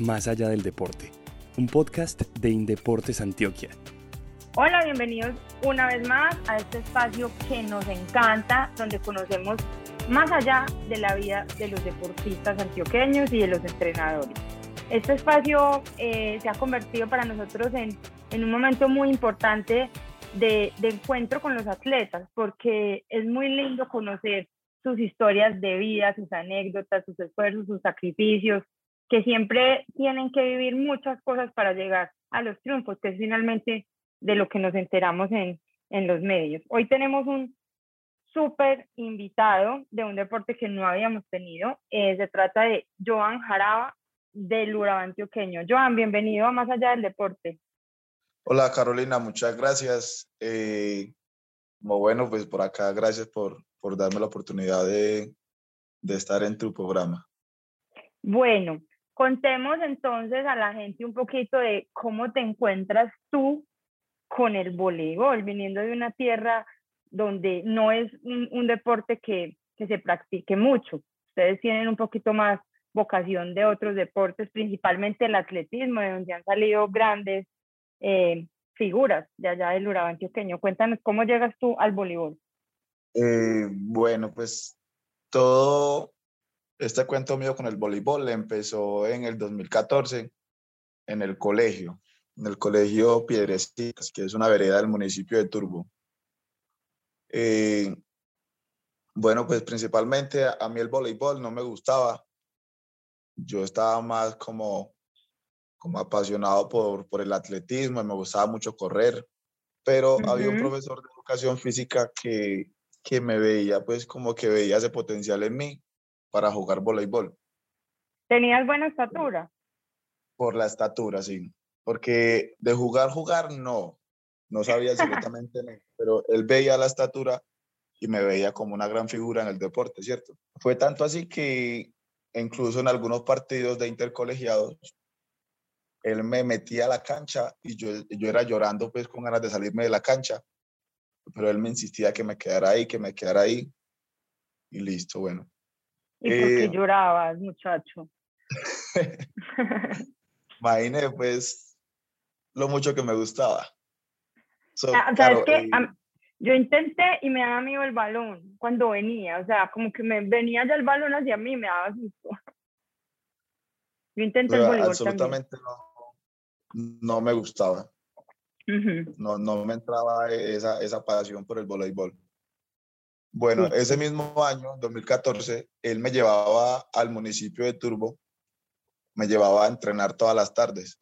Más allá del deporte, un podcast de Indeportes Antioquia. Hola, bienvenidos una vez más a este espacio que nos encanta, donde conocemos más allá de la vida de los deportistas antioqueños y de los entrenadores. Este espacio eh, se ha convertido para nosotros en, en un momento muy importante de, de, encuentro con los atletas, porque es muy lindo conocer sus historias de vida, sus anécdotas, sus esfuerzos, sus sacrificios, que siempre tienen que vivir muchas cosas para llegar a los triunfos, que es finalmente de lo que nos enteramos en, en los medios. Hoy tenemos un súper invitado de un deporte que no habíamos tenido. Eh, se trata de Joan Jaraba del Urabá Antioqueño. Joan, bienvenido a Más Allá del Deporte. Hola Carolina, muchas gracias. Eh, bueno, pues por acá, gracias por, por darme la oportunidad de, de estar en tu programa. Bueno, Contemos entonces a la gente un poquito de cómo te encuentras tú con el voleibol, viniendo de una tierra donde no es un, deporte que, que, se practique mucho. Ustedes tienen un poquito más vocación de otros deportes, principalmente el atletismo, de donde han salido grandes eh, figuras de allá del Urabá antioqueño. Cuéntanos cómo llegas tú al voleibol. Eh, bueno, pues todo este cuento mío con el voleibol empezó en el 2014 en el colegio, en el colegio Piedrecitas, que es una vereda del municipio de Turbo. Eh, bueno, pues principalmente a mí el voleibol no me gustaba. Yo estaba más como, como apasionado por, por el atletismo, me gustaba mucho correr, pero había un profesor de educación física que, que me veía, pues como que veía ese potencial en mí para jugar voleibol. ¿Tenías buena estatura? Por la estatura, sí. Porque de jugar, jugar, no. No sabía absolutamente nada. Pero él veía la estatura y me veía como una gran figura en el deporte, ¿cierto? Fue tanto así que incluso en algunos partidos de intercolegiados, él me metía a la cancha y yo, yo era llorando pues con ganas de salirme de la cancha, pero él me insistía que me quedara ahí, que me quedara ahí y listo, bueno. ¿Y por qué eh, llorabas, muchacho? Imagínate, pues, lo mucho que me gustaba. Ah, ¿Sabes qué? Eh, yo intenté y me daba miedo el balón cuando venía, o sea, como que me venía ya el balón hacia mí, me daba susto. Yo intenté el voleibol Absolutamente no, no me gustaba. no, no me entraba esa, esa pasión por el voleibol. Bueno, ese mismo año, 2014, él me llevaba al municipio de Turbo, me llevaba a entrenar todas las tardes.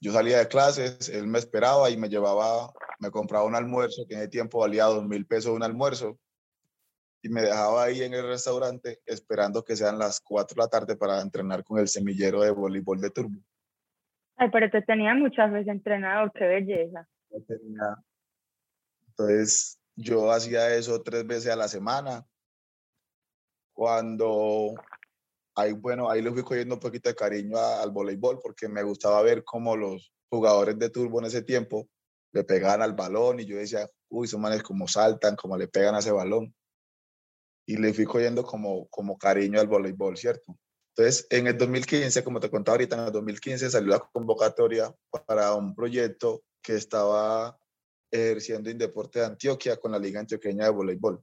yo salía de clases, él me esperaba y me llevaba, me compraba un almuerzo, que en ese tiempo valía dos mil pesos un almuerzo, y me dejaba ahí en el restaurante esperando que sean las 4 de la tarde para entrenar con el semillero de voleibol de Turbo. Ay, pero te tenía muchas veces entrenado, qué belleza. Entonces, yo hacía eso tres veces a la semana. Cuando ahí, bueno, ahí le fui cogiendo un poquito de cariño al voleibol porque me gustaba ver cómo los jugadores de turbo en ese tiempo le pegaban al balón y yo decía, uy, esos manes como saltan, como le pegan a ese balón. Y le fui cogiendo como, como cariño al voleibol, ¿cierto? Entonces, en el 2015, como te contaba ahorita, en el 2015 salió la convocatoria para un proyecto que estaba ejerciendo en Deporte de Antioquia con la Liga Antioqueña de Voleibol.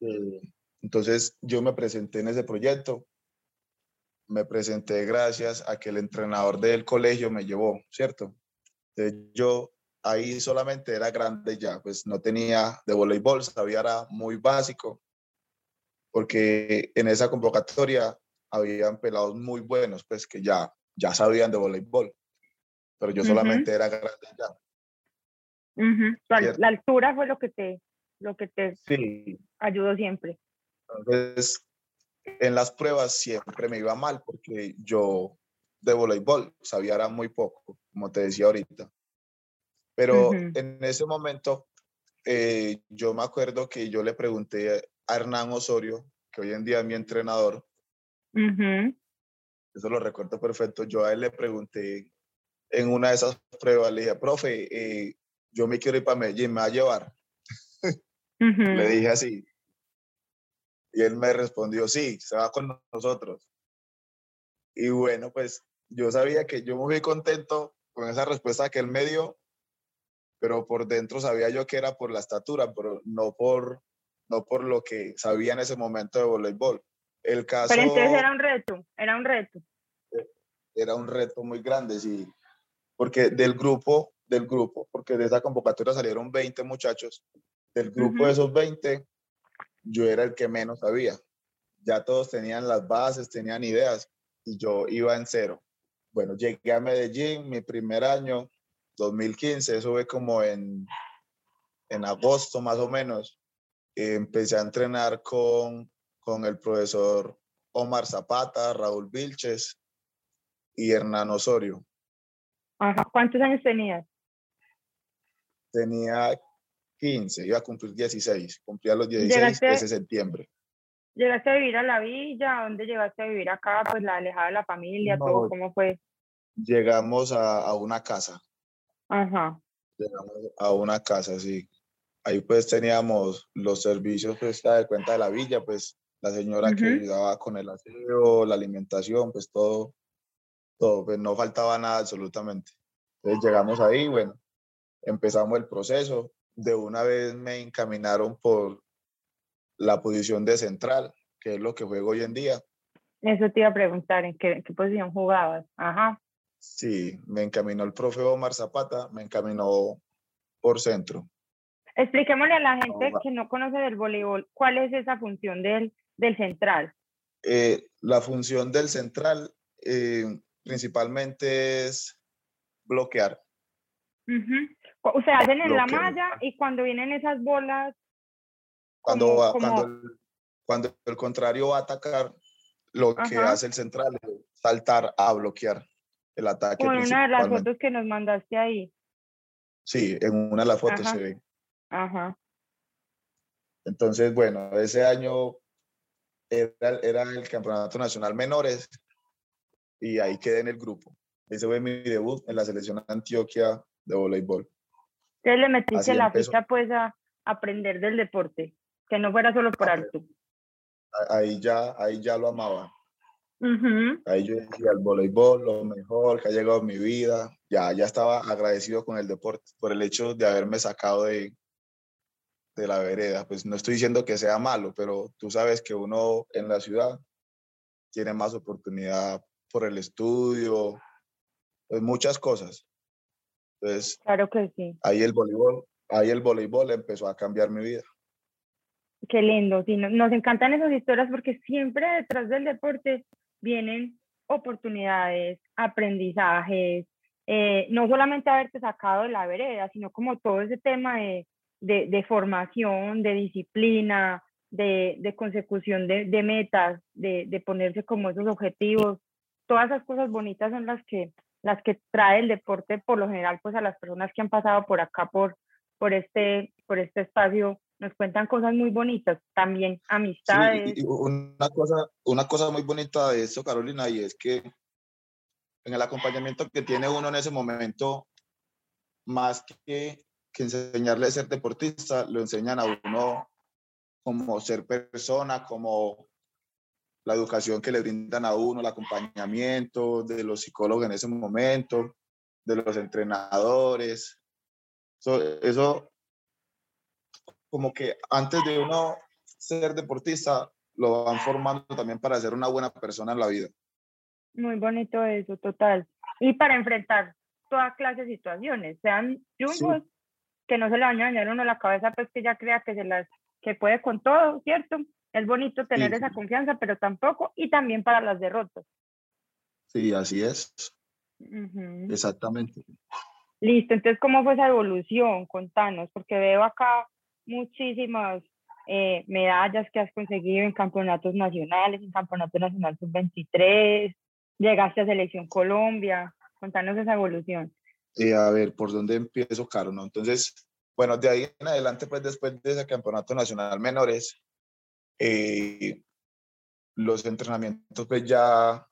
Eh, entonces yo me presenté en ese proyecto, me presenté gracias a que el entrenador del colegio me llevó, ¿cierto? yo ahí solamente era grande ya, pues no tenía de voleibol, sabía era muy básico, porque en esa convocatoria habían pelados muy buenos, pues que ya, ya sabían de voleibol pero yo solamente era grande ya. la, altura fue lo que te, lo que te ayudó siempre. Entonces, en las pruebas siempre me iba mal porque yo de voleibol sabía era muy poco, como te decía ahorita. Pero en ese momento, eh, yo me acuerdo que yo le pregunté a Hernán Osorio, que hoy en día es mi entrenador, eso lo recuerdo perfecto, yo a él le pregunté en una de esas pruebas le dije, profe, eh, yo me quiero ir para Medellín, ¿me va a llevar? Le dije así. Y él me respondió, sí, se va con nosotros. Y bueno, pues yo sabía que yo me fui contento con esa respuesta que él me dio, pero por dentro sabía yo que era por la estatura, pero no por, no por lo que sabía en ese momento de voleibol. El caso, pero entonces era un reto, era un reto. Era un reto muy grande, sí, porque del grupo, del grupo, porque de esa convocatoria salieron 20 muchachos, del grupo de esos 20, yo era el que menos sabía. Ya todos tenían las bases, tenían ideas, y yo iba en cero. Bueno, llegué a Medellín mi primer año, 2015, eso fue como en, en agosto más o menos. empecé a entrenar con, con el profesor Omar Zapata, Raúl Vilches y Hernán Osorio. Ajá. ¿Cuántos años tenías? Tenía 15, iba a cumplir 16, cumplía los 16 ese septiembre. ¿Llegaste a vivir a la villa? ¿Dónde llegaste a vivir acá? Pues la alejada de la familia, todo, ¿cómo fue? Llegamos a, a una casa. Ajá. Llegamos a una casa, sí. Ahí pues teníamos los servicios, pues, de cuenta de la villa, pues, la señora que ayudaba con el aseo, la alimentación, pues, todo, todo, pues, no faltaba nada absolutamente. Entonces llegamos ahí, bueno, empezamos el proceso. De una vez me encaminaron por la posición de central, que es lo que juego hoy en día. Eso te iba a preguntar, ¿en qué, qué posición jugabas? Ajá. Sí, me encaminó el profe Omar Zapata, me encaminó por centro. Expliquémosle a la gente que no conoce del voleibol, ¿cuál es esa función del, del central? Eh, la función del central eh, principalmente es bloquear. O sea, hacen en la malla y cuando vienen esas bolas cuando, cuando, el, cuando el contrario va a atacar, lo que hace el central es saltar a bloquear el ataque. Como en una de las fotos que nos mandaste ahí. Sí, en una de las fotos se ve. Ajá. Entonces, bueno, ese año era, era, el Campeonato Nacional Menores y ahí quedé en el grupo. Ese fue mi debut en la selección Antioquia de voleibol. Entonces le metiste la ficha pues a aprender del deporte que no fuera solo por alto. Ahí ya, ahí ya lo amaba. Ahí yo decía el voleibol, lo mejor que ha llegado mi vida. Ya, ya estaba agradecido con el deporte por el hecho de haberme sacado de, de la vereda. Pues no estoy diciendo que sea malo, pero tú sabes que uno en la ciudad tiene más oportunidad por el estudio, pues muchas cosas. Entonces, claro que sí. Ahí el voleibol, ahí el voleibol empezó a cambiar mi vida. Qué lindo, sí, nos encantan esas historias porque siempre detrás del deporte vienen oportunidades, aprendizajes, eh, no solamente haberte sacado de la vereda, sino como todo ese tema de, de, formación, de disciplina, de, de consecución de, de metas, de, de, ponerse como esos objetivos. Todas esas cosas bonitas son las que, las que trae el deporte por lo general pues a las personas que han pasado por acá, por, por, este, por este espacio nos cuentan cosas muy bonitas, también amistades. una, cosa, una cosa muy bonita de esto, Carolina, y es que en el acompañamiento que tiene uno en ese momento, más que, que enseñarle a ser deportista, lo enseñan a uno como ser persona, como la educación que le brindan a uno, el acompañamiento de los psicólogos en ese momento, de los entrenadores. Eso, eso como que antes de uno ser deportista, lo van formando también para ser una buena persona en la vida. Muy bonito eso, total. Y para enfrentar toda clase de situaciones, sean jungos, que no se le vaya a dañar uno la cabeza, pues que ya crea que, se las, que puede con todo, ¿cierto? Es bonito tener esa confianza, pero tampoco, y también para las derrotas. Sí, así es. Exactamente. Listo, entonces, ¿cómo fue esa evolución? Contanos, porque veo acá muchísimas eh, medallas que has conseguido en campeonatos nacionales, en campeonato nacional sub-23, llegaste a Selección Colombia, contanos esa evolución. Eh, a ver, ¿por dónde empiezo, Caro? ¿no? Entonces, bueno, de ahí en adelante, pues después de ese campeonato nacional menores, eh, los entrenamientos pues ya,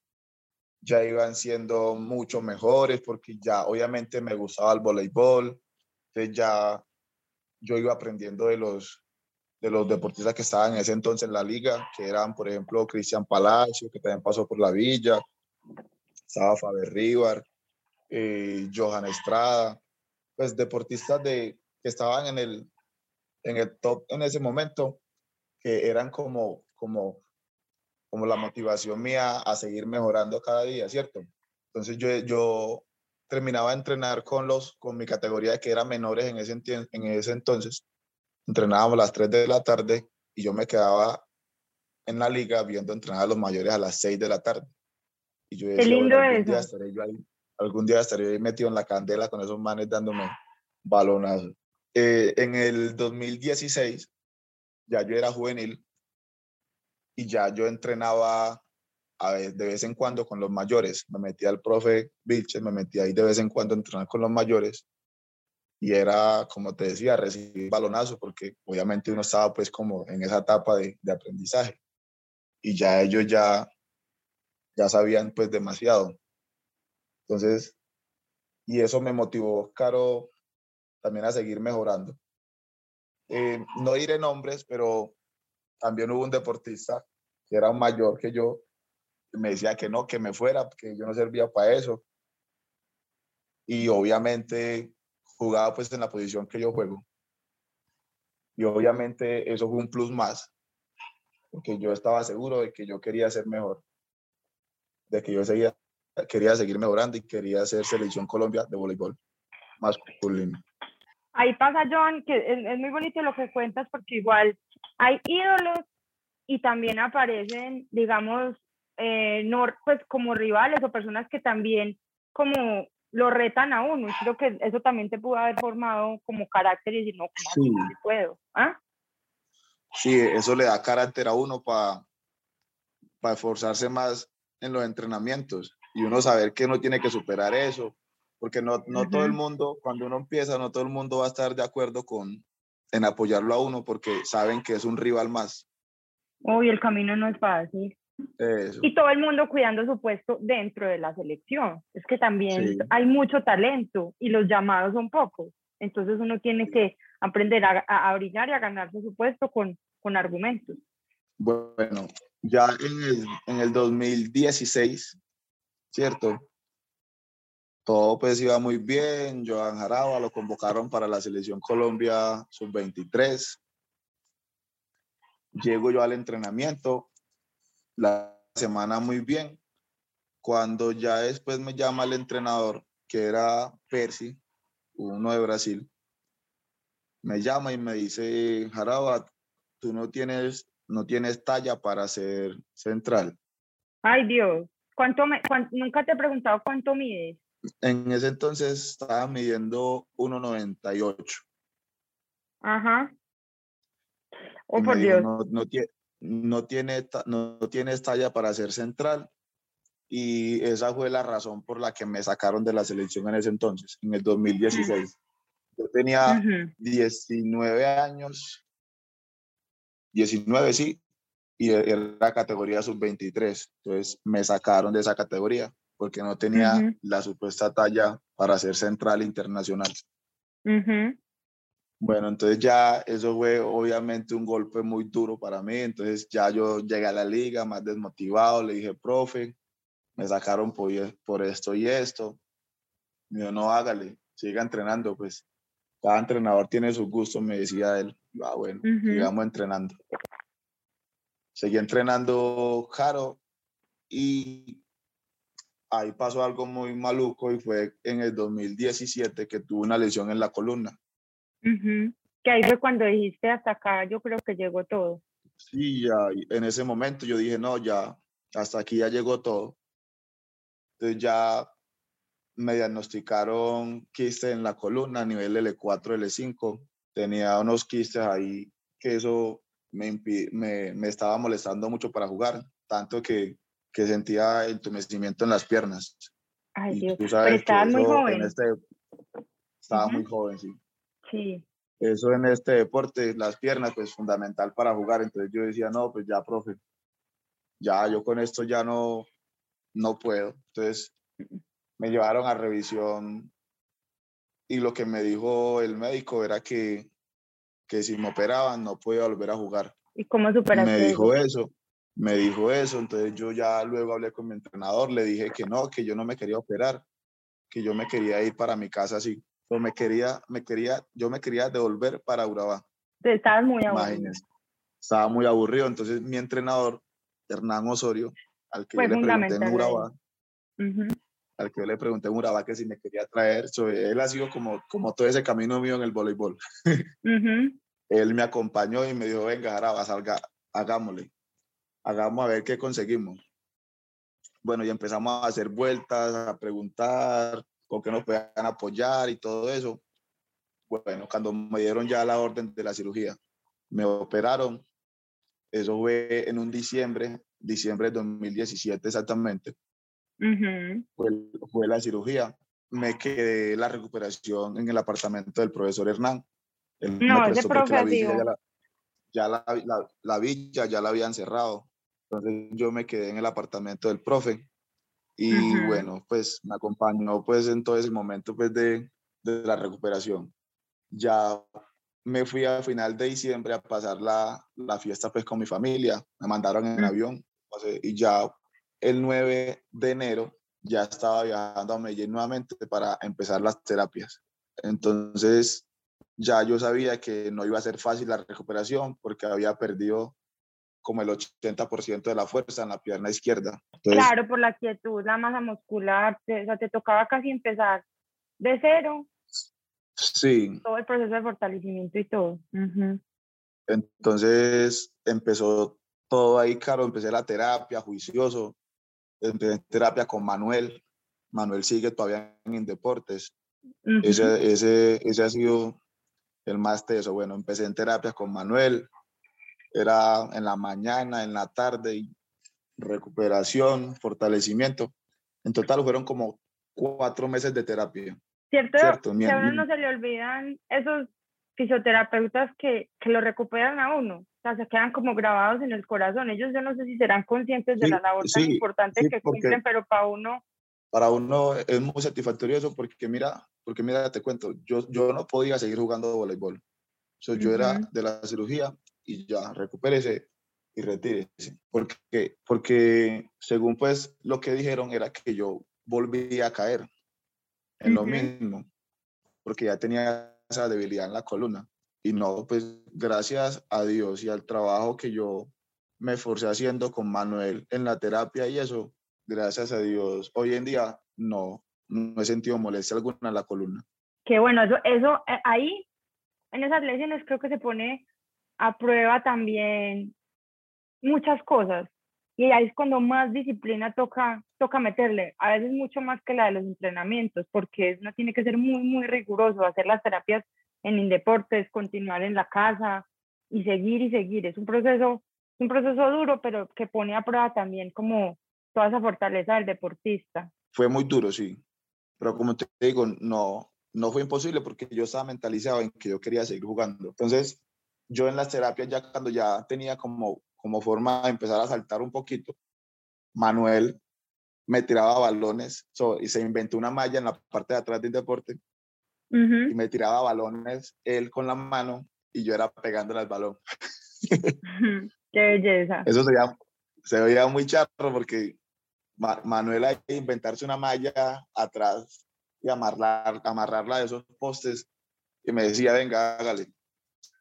ya iban siendo mucho mejores porque ya obviamente me gustaba el voleibol, entonces ya yo iba aprendiendo de los, de los deportistas que estaban en ese entonces en la liga, que eran, por ejemplo, Cristian Palacio, que también pasó por la Villa, estaba Faber Rivar, eh, Johan Estrada, pues deportistas de, que estaban en el, en el top en ese momento, que eran como, como, como la motivación mía a seguir mejorando cada día, ¿cierto? Entonces yo, yo terminaba de entrenar con, los, con mi categoría que era menores en ese, en ese entonces. Entrenábamos a las 3 de la tarde y yo me quedaba en la liga viendo entrenar a los mayores a las 6 de la tarde. Y yo decía, Qué lindo algún Día estaré yo ahí, algún día estaré ahí metido en la candela con esos manes dándome balonazos. Eh, en el 2016, ya yo era juvenil y ya yo entrenaba de vez en cuando con los mayores. Me metía al profe Vilches, me metía ahí de vez en cuando a entrenar con los mayores. Y era, como te decía, recibir balonazo, porque obviamente uno estaba pues como en esa etapa de, de aprendizaje. Y ya ellos ya, ya sabían pues demasiado. Entonces, y eso me motivó, Caro, también a seguir mejorando. Eh, no diré nombres, pero también hubo un deportista que era mayor que yo, me decía que no, que me fuera, que yo no servía para eso. Y obviamente jugaba pues en la posición que yo juego. Y obviamente eso fue un plus más, porque yo estaba seguro de que yo quería ser mejor, de que yo quería seguir mejorando y quería ser selección Colombia de voleibol masculino. Ahí pasa, John, que es, muy bonito lo que cuentas porque igual hay ídolos y también aparecen, digamos, eh, no, pues como rivales o personas que también como lo retan a uno. Y creo que eso también te pudo haber formado como carácter y decir, no, sí. puedo. ¿Ah? Sí, eso le da carácter a uno para para esforzarse más en los entrenamientos y uno saber que uno tiene que superar eso, porque no, no todo el mundo, cuando uno empieza, no todo el mundo va a estar de acuerdo con en apoyarlo a uno porque saben que es un rival más. Uy, el camino no es fácil. Y todo el mundo cuidando su puesto dentro de la selección. Es que también hay mucho talento y los llamados son pocos. Entonces uno tiene que aprender a, a, brillar y a ganarse su puesto con, con argumentos. Bueno, ya en el, en el 2016, ¿cierto? Todo pues iba muy bien. Joan Jaraba lo convocaron para la selección Colombia sub-23. Llego yo al entrenamiento, la semana muy bien. Cuando ya después me llama el entrenador, que era Percy, uno de Brasil, me llama y me dice, Jaraba, tú no tienes, no tienes talla para ser central. Ay Dios, ¿Cuánto me, nunca te he preguntado cuánto mides. En ese entonces estaba midiendo 1,98. Ajá. Oh, por Dios. No, no, tiene, no, tiene, no talla para ser central. Y esa fue la razón por la que me sacaron de la selección en ese entonces, en el 2016. Yo tenía 19 años, 19 sí, y e, era categoría sub-23. Entonces me sacaron de esa categoría porque no tenía la supuesta talla para ser central internacional. Bueno, entonces ya eso fue obviamente un golpe muy duro para mí. Entonces ya yo llegué a la liga más desmotivado, le dije, profe, me sacaron por, por esto y esto. Me dijo, no, hágale, siga entrenando, pues cada entrenador tiene su gusto, me decía él. Ah, bueno, sigamos entrenando. Seguí entrenando Jaro y ahí pasó algo muy maluco y fue en el 2017 que tuve una lesión en la columna. Que ahí fue cuando dijiste hasta acá, yo creo que llegó todo. Sí, ya en ese momento yo dije, no, ya, hasta aquí ya llegó todo. Entonces ya me diagnosticaron quiste en la columna a nivel L4, L5. Tenía unos quistes ahí que eso me, me, me, estaba molestando mucho para jugar, tanto que, que sentía entumecimiento en las piernas. Ay, Dios. Pero estaba muy joven. Este, estaba muy joven, sí. Sí. Eso en este deporte, las piernas, pues fundamental para jugar. Entonces yo decía, no, pues ya, profe, ya yo con esto ya no, no puedo. Entonces me llevaron a revisión y lo que me dijo el médico era que que si me operaban no podía volver a jugar. ¿Y cómo superaste Me dijo eso, me dijo eso, entonces yo ya luego hablé con mi entrenador, le dije que no, que yo no me quería operar, que yo me quería ir para mi casa así, pero me quería, me quería, yo me quería devolver para Urabá. Estabas muy aburrido. Estaba muy aburrido, entonces mi entrenador, Hernán Osorio, al que yo le pregunté en Urabá, al que yo le pregunté en Urabá que si me quería traer, él ha sido como, como todo ese camino mío en el voleibol. Él me acompañó y me dijo, venga, Araba, salga, hagámosle, hagamos a ver qué conseguimos. Bueno, y empezamos a hacer vueltas, a preguntar con qué nos podían apoyar y todo eso. Bueno, cuando me dieron ya la orden de la cirugía, me operaron. Eso fue en un diciembre, diciembre de 2017 exactamente fue, la cirugía. Me quedé la recuperación en el apartamento del profesor Hernán. no, ese ya, la, la, villa ya la habían cerrado. Entonces yo me quedé en el apartamento del profe. Y bueno, pues me acompañó pues en todo ese momento pues de, de la recuperación. Ya me fui a final de diciembre a pasar la, la, fiesta pues con mi familia, me mandaron en avión y ya el 9 de enero ya estaba viajando a Medellín nuevamente para empezar las terapias. Entonces, ya yo sabía que no iba a ser fácil la recuperación porque había perdido como el 80% de la fuerza en la pierna izquierda. claro, por la quietud, la masa muscular, te, o sea, te tocaba casi empezar de cero. Sí. Todo el proceso de fortalecimiento y todo. Entonces empezó todo ahí, claro, empecé la terapia, juicioso, empecé terapia con Manuel. Manuel sigue todavía en deportes. ese, ese, ese ha sido el más teso. Bueno, empecé en terapia con Manuel. Era en la mañana, en la tarde, recuperación, fortalecimiento. En total fueron como cuatro meses de terapia. Cierto, ¿Cierto? a uno no se le olvidan esos fisioterapeutas que, que lo recuperan a uno, o sea, se quedan como grabados en el corazón. Ellos yo no sé si serán conscientes de la labor tan importante que cumplen, pero para uno... Para uno es muy satisfactorio eso porque mira, porque mira, te cuento, yo, yo no podía seguir jugando voleibol. So, Yo era de la cirugía y ya, recupérese y retírese. Porque, porque según pues lo que dijeron era que yo volvía a caer en lo mismo, porque ya tenía esa debilidad en la columna. Y no, pues gracias a Dios y al trabajo que yo me forcé haciendo con Manuel en la terapia y eso, gracias a Dios, hoy en día no, no he sentido molestia alguna en la columna. Qué bueno, eso, eso eh, ahí, en esas lesiones creo que se pone a prueba también muchas cosas. Y ahí es cuando más disciplina toca, toca meterle, a veces mucho más que la de los entrenamientos, porque uno tiene que ser muy, muy riguroso, hacer las terapias en Indeportes, continuar en la casa y seguir y seguir. Es un proceso, un proceso duro, pero que pone a prueba también como toda esa fortaleza del deportista. Fue muy duro, sí, pero como te digo, no, no fue imposible porque yo estaba mentalizado en que yo quería seguir jugando. Entonces, yo en las terapias ya cuando ya tenía como como forma de empezar a saltar un poquito, Manuel me tiraba balones y se inventó una malla en la parte de atrás del deporte y me tiraba balones él con la mano y yo era pegándole al balón. Qué belleza. Eso se veía, se veía muy charro porque Manuel hay que inventarse una malla atrás y amarrar, amarrarla de esos postes y me decía, venga, hágale,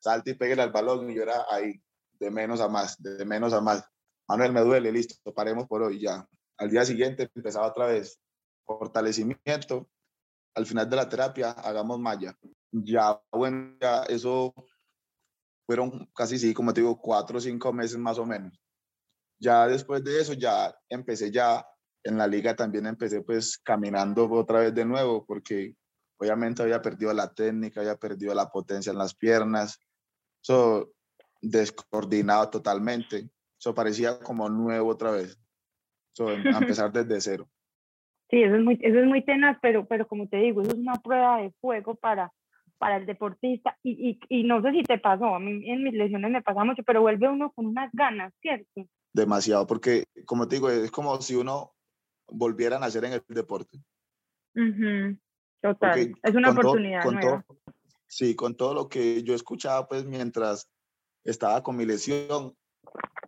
salte y pégale al balón y yo era ahí de menos a más, de menos a más. Manuel, me duele, listo, paremos por hoy ya. Al día siguiente empezaba otra vez fortalecimiento. Al final de la terapia, hagamos malla. Ya, bueno, ya eso fueron casi, sí, como te digo, cuatro o cinco meses más o menos. Ya después de eso, ya empecé ya en la liga también empecé pues caminando otra vez de nuevo porque obviamente había perdido la técnica, había perdido la potencia en las piernas. So, descoordinado totalmente. Eso parecía como nuevo otra vez. So, a empezar desde cero. Sí, eso es muy, eso es muy tenaz, pero, pero como te digo, eso es una prueba de fuego para, para el deportista. Y, y, y no sé si te pasó, a mí en mis lesiones me pasa mucho, pero vuelve uno con unas ganas, ¿cierto? Demasiado, porque como te digo, es como si uno volviera a nacer en el deporte. Total, es una oportunidad con nueva. Todo, Sí, con todo lo que yo escuchaba, pues mientras estaba con mi lesión,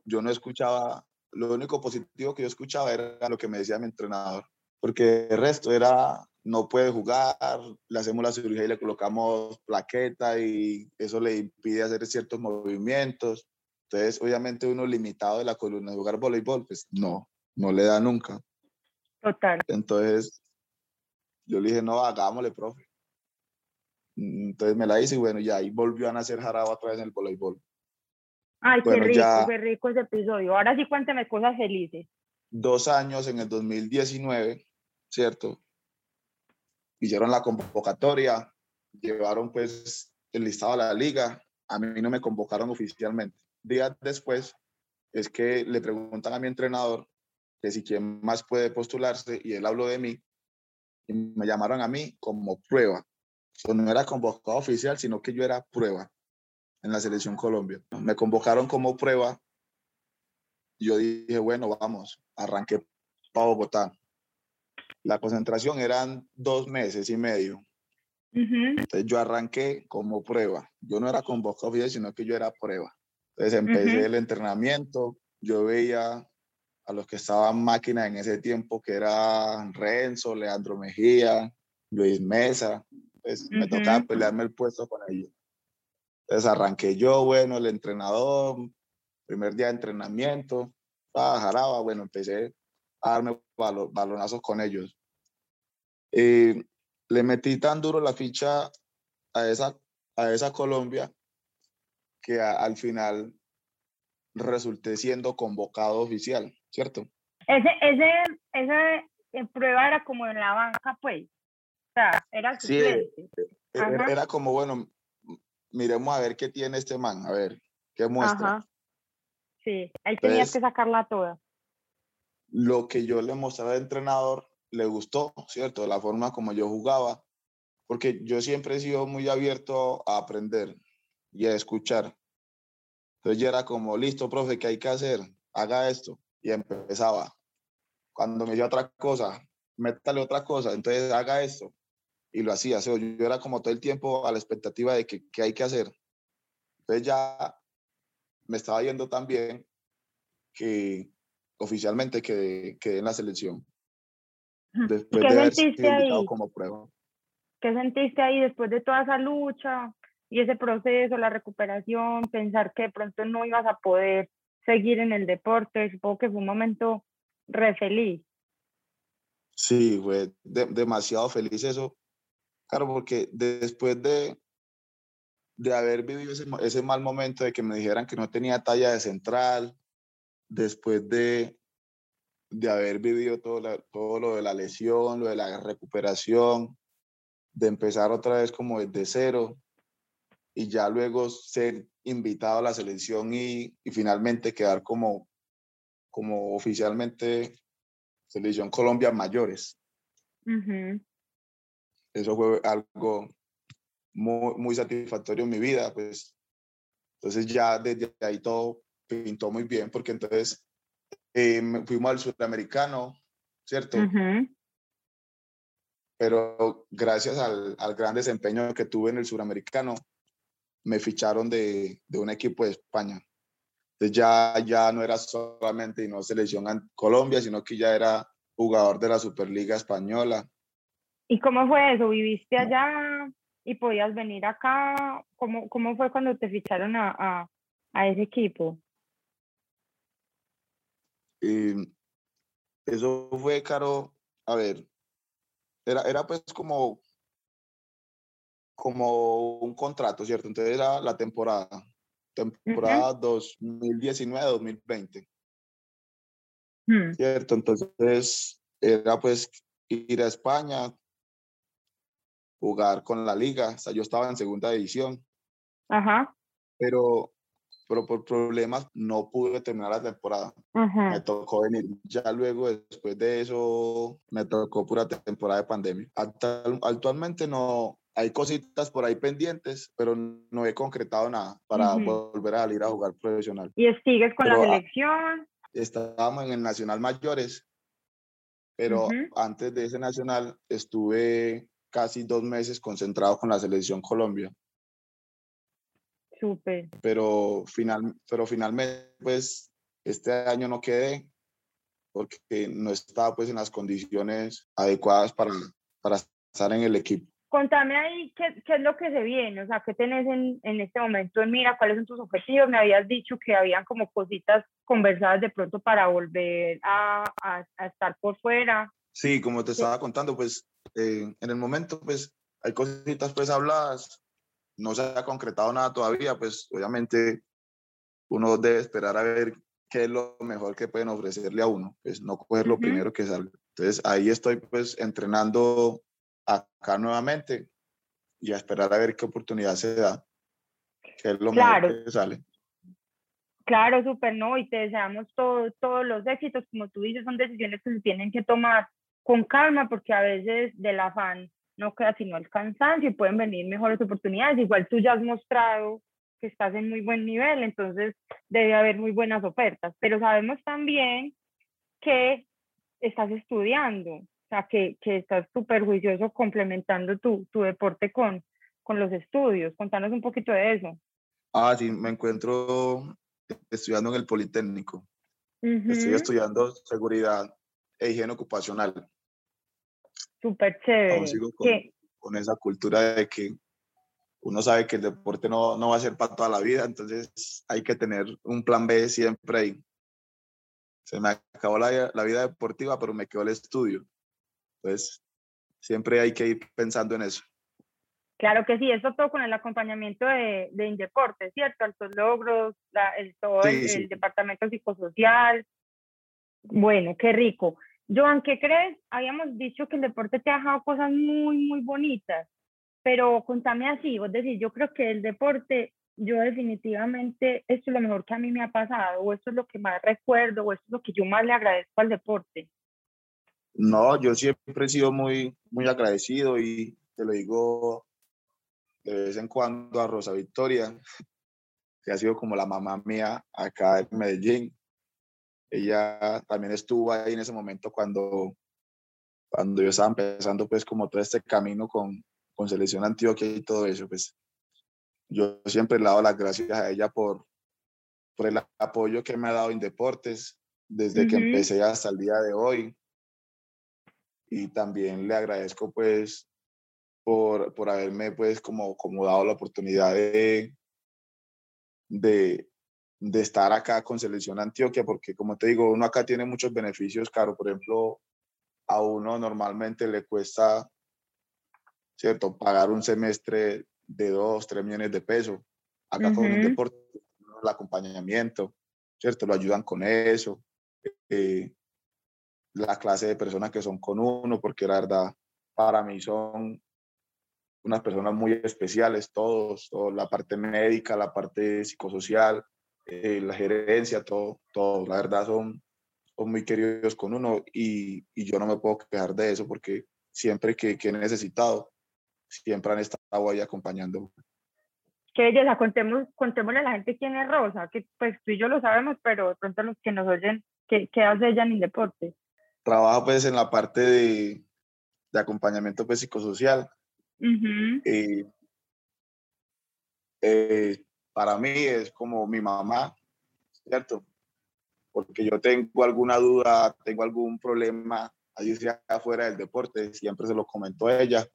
yo no escuchaba, lo único positivo que yo escuchaba era lo que me decía mi entrenador, porque el resto era, no puede jugar, le hacemos la cirugía y le colocamos plaqueta y eso le impide hacer ciertos movimientos. Entonces, obviamente uno limitado de la columna de jugar voleibol, pues no, no le da nunca. Total. Entonces, yo le dije, no, hagámosle, profe. Mm, entonces me la hice y bueno, ya ahí volvió a nacer Jarabo otra vez en el voleibol. Ay, qué rico, qué rico ese episodio. Ahora sí cuénteme cosas felices. Dos años en el 2019, ¿cierto? Hicieron la convocatoria, llevaron pues el listado a la liga. A mí no me convocaron oficialmente. Días después es que le preguntan a mi entrenador que si quién más puede postularse y él habló de mí y me llamaron a mí como prueba no era convocado oficial, sino que yo era prueba en la selección Colombia. Me convocaron como prueba. Yo dije, bueno, vamos, arranqué para Bogotá. La concentración eran dos meses y medio. Entonces yo arranqué como prueba. Yo no era convocado oficial, sino que yo era prueba. Entonces empecé el entrenamiento. Yo veía a los que estaban máquinas en ese tiempo, que eran Renzo, Leandro Mejía, Luis Mesa, pues me tocaba pelearme el puesto con ellos. Entonces arranqué yo, bueno, el entrenador, primer día de entrenamiento, estaba jaraba, bueno, empecé a darme balonazos con ellos. Le metí tan duro la ficha a esa, a esa Colombia que al final resulté siendo convocado oficial, ¿cierto? Ese, ese, esa eh, prueba era como en la banca, pues sea, era sí, e, e, Era como, bueno, miremos a ver qué tiene este man, a ver, qué muestra. Sí, ahí tenías que sacarla toda. Lo que yo le mostraba al entrenador le gustó, ¿cierto? La forma como yo jugaba, porque yo siempre he sido muy abierto a aprender y a escuchar. Entonces ya era como, listo, profe, ¿qué hay que hacer? Haga esto. Y empezaba. Cuando me dio otra cosa, métale otra cosa, entonces haga esto y lo hacía. yo era como todo el tiempo a la expectativa de que, hay que hacer. Entonces ya me estaba yendo tan bien que oficialmente quedé, en la selección. Después ¿Qué sentiste ahí? como prueba. ¿Qué sentiste ahí después de toda esa lucha y ese proceso, la recuperación, pensar que de pronto no ibas a poder seguir en el deporte? Supongo que fue un momento re feliz. Sí, fue demasiado feliz eso. Claro, porque después de, de haber vivido ese, mal momento de que me dijeran que no tenía talla de central, después de, de haber vivido todo, todo lo de la lesión, lo de la recuperación, de empezar otra vez como desde cero y ya luego ser invitado a la selección y, y finalmente quedar como, como oficialmente selección Colombia mayores eso fue algo muy, muy satisfactorio en mi vida, pues. Entonces ya desde ahí todo pintó muy bien, porque entonces eh, fuimos al suramericano, ¿cierto? Pero gracias al, al, gran desempeño que tuve en el suramericano, me ficharon de, de un equipo de España. Entonces ya, ya no era solamente y no selección Colombia, sino que ya era jugador de la Superliga Española. ¿Y cómo fue eso? ¿Viviste allá y podías venir acá? ¿Cómo, cómo fue cuando te ficharon a, a, a ese equipo? eso fue, Caro, a ver, era, era pues como, como un contrato, ¿cierto? Entonces era la temporada, temporada 2019-2020. Hmm. ¿Cierto? Entonces era pues ir a España, jugar con la liga. O sea, yo estaba en segunda división. Ajá. Pero, pero por problemas no pude terminar la temporada. Me tocó venir. Ya luego, después de eso, me tocó pura temporada de pandemia. actualmente no, hay cositas por ahí pendientes, pero no he concretado nada para volver a salir a jugar profesional. ¿Y sigues con la selección? Estábamos en el Nacional Mayores, pero antes de ese Nacional estuve casi dos meses concentrado con la selección Colombia. súper. Pero, final, pero finalmente, pues, este año no quedé porque no estaba pues en las condiciones adecuadas para, para estar en el equipo. Contame ahí qué, qué es lo que se viene, o sea, qué tenés en, en este momento en mira, cuáles son tus objetivos. Me habías dicho que habían como cositas conversadas de pronto para volver a, a, a estar por fuera. Sí, como te estaba contando, pues eh, en el momento, pues hay cositas pues habladas, no se ha concretado nada todavía, pues obviamente uno debe esperar a ver qué es lo mejor que pueden ofrecerle a uno, pues no coger lo primero que salga. Entonces ahí estoy pues entrenando acá nuevamente y a esperar a ver qué oportunidad se da, qué es lo mejor que sale. Claro, súper, ¿no? Y te deseamos todo, todos los éxitos, como tú dices, son decisiones que se tienen que tomar con calma porque a veces del afán no queda sino el cansancio y pueden venir mejores oportunidades. Igual tú ya has mostrado que estás en muy buen nivel, entonces debe haber muy buenas ofertas, pero sabemos también que estás estudiando, o sea, que, que estás súper juicioso complementando tu, tu deporte con, con los estudios. Contanos un poquito de eso. Ah, sí, me encuentro estudiando en el Politécnico. Estoy estudiando seguridad e higiene ocupacional. Súper chévere. con, con, esa cultura de que uno sabe que el deporte no, no va a ser para toda la vida, entonces hay que tener un plan B siempre ahí. Se me acabó la, la vida deportiva, pero me quedó el estudio. Entonces, siempre hay que ir pensando en eso. Claro que sí, eso todo con el acompañamiento de, de Indeporte, ¿cierto? Altos logros, el, todo el, departamento psicosocial. Bueno, qué rico. Joan, ¿qué crees? Habíamos dicho que el deporte te ha dejado cosas muy, muy bonitas pero contame así, vos decís, yo creo que el deporte, yo definitivamente, esto es lo mejor que a mí me ha pasado, o esto es lo que más recuerdo, o esto es lo que yo más le agradezco al deporte. No, yo siempre he sido muy, muy agradecido y te lo digo de vez en cuando a Rosa Victoria, que ha sido como la mamá mía acá en Medellín. Ella también estuvo ahí en ese momento cuando, cuando yo estaba empezando pues como todo este camino con, con Selección Antioquia y todo eso, pues yo siempre le dado las gracias a ella por, por el apoyo que me ha dado en deportes desde que empecé hasta el día de hoy. Y también le agradezco pues por, por haberme pues como, como dado la oportunidad de, de, de estar acá con Selección Antioquia, porque como te digo, uno acá tiene muchos beneficios, claro, por ejemplo, a uno normalmente le cuesta ¿cierto? Pagar un semestre de dos, tres millones de pesos. Acá con un deporte, el acompañamiento, ¿cierto? Lo ayudan con eso. Eh, la clase de personas que son con uno, porque la verdad, para mí son unas personas muy especiales, todos, la parte médica, la parte psicosocial, eh, la gerencia, todo, todo, la verdad son, son muy queridos con uno y, y, yo no me puedo quejar de eso porque siempre que, que he necesitado, siempre han estado ahí acompañando. Qué belleza, contemos, contémosle a la gente quién es Rosa, que pues tú y yo lo sabemos, pero de pronto los que nos oyen, ¿qué, qué hace ella en deporte? Trabaja pues en la parte de, de acompañamiento pues, psicosocial. y, eh, para mí es como mi mamá, ¿cierto? Porque yo tengo alguna duda, tengo algún problema, allí sea afuera del deporte, siempre se lo comento a ella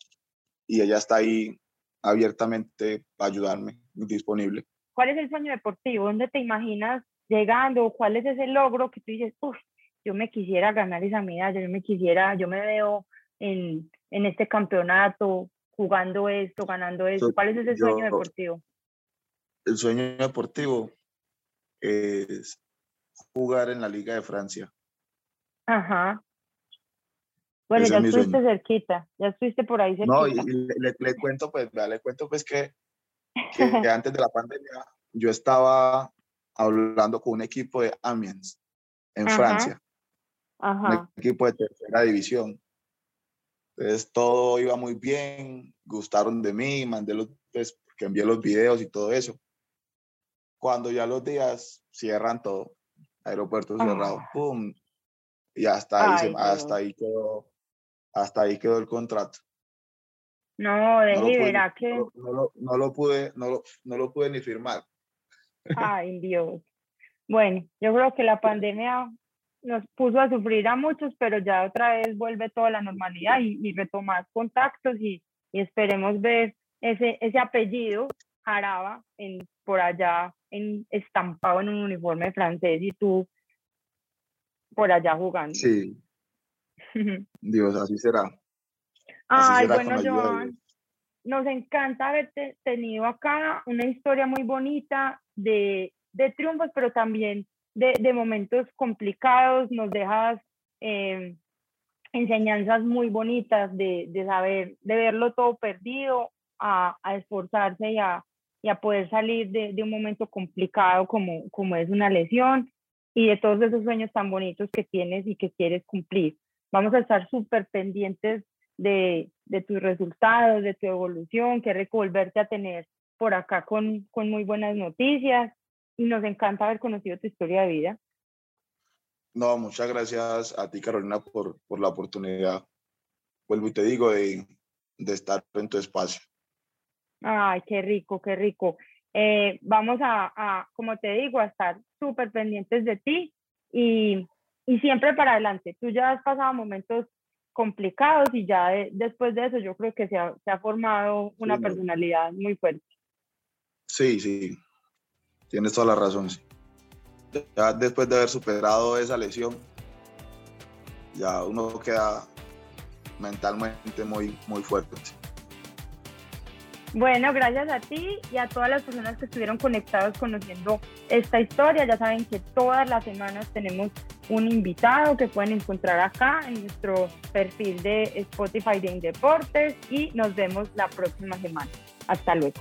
y ella está ahí abiertamente para ayudarme, disponible. ¿Cuál es el sueño deportivo? ¿Dónde te imaginas llegando? ¿Cuál es ese logro que tú dices, uff, yo me quisiera ganar esa medalla, yo me quisiera, yo me veo en, en este campeonato jugando esto, ganando esto? ¿Cuál es ese sueño deportivo? El sueño deportivo es jugar en la Liga de Francia. Ajá. Bueno, ya estuviste cerquita, ya estuviste por ahí cerquita. No, y, le, cuento pues, le cuento pues que, que, antes de la pandemia yo estaba hablando con un equipo de Amiens en Francia, un equipo de tercera división. Entonces todo iba muy bien, gustaron de mí, mandé los, pues, que envié los videos y todo eso. Cuando ya los días cierran todo, aeropuerto cerrado, ah. pum, y hasta ahí, hasta ahí quedó hasta ahí quedó el contrato. No, de no que... No, lo, pude, no no lo pude ni firmar. Ay, Dios. Bueno, yo creo que la pandemia nos puso a sufrir a muchos, pero ya otra vez vuelve toda la normalidad y, y retomar contactos y, y, esperemos ver ese, ese apellido, Jaraba, en, por allá en, estampado en un uniforme francés y tú por allá jugando. Sí. Dios, así será. Ay, bueno, Joan, nos encanta haberte tenido acá una historia muy bonita de, de triunfos, pero también de, de, momentos complicados. Nos dejas eh, enseñanzas muy bonitas de, de, saber, de verlo todo perdido, a, a esforzarse y a, y a poder salir de, de, un momento complicado como, como es una lesión y de todos esos sueños tan bonitos que tienes y que quieres cumplir. Vamos a estar súper pendientes de, de, tus resultados, de tu evolución, que volverte a tener por acá con, con muy buenas noticias y nos encanta haber conocido tu historia de vida. No, muchas gracias a ti, Carolina, por, por la oportunidad. Vuelvo y te digo de, de estar en tu espacio. Ay, qué rico, qué rico. Eh, vamos a, a, como te digo, a estar súper pendientes de ti y, y, siempre para adelante. Tú ya has pasado momentos complicados y ya después de eso yo creo que se ha, se ha formado una personalidad muy fuerte. Sí, sí, tienes toda la razón. Ya después de haber superado esa lesión, ya uno queda mentalmente muy, muy fuerte. Bueno, gracias a ti y a todas las personas que estuvieron conectados conociendo esta historia. Ya saben que todas las semanas tenemos un invitado que pueden encontrar acá en nuestro perfil de Spotify de Indeportes y nos vemos la próxima semana. Hasta luego.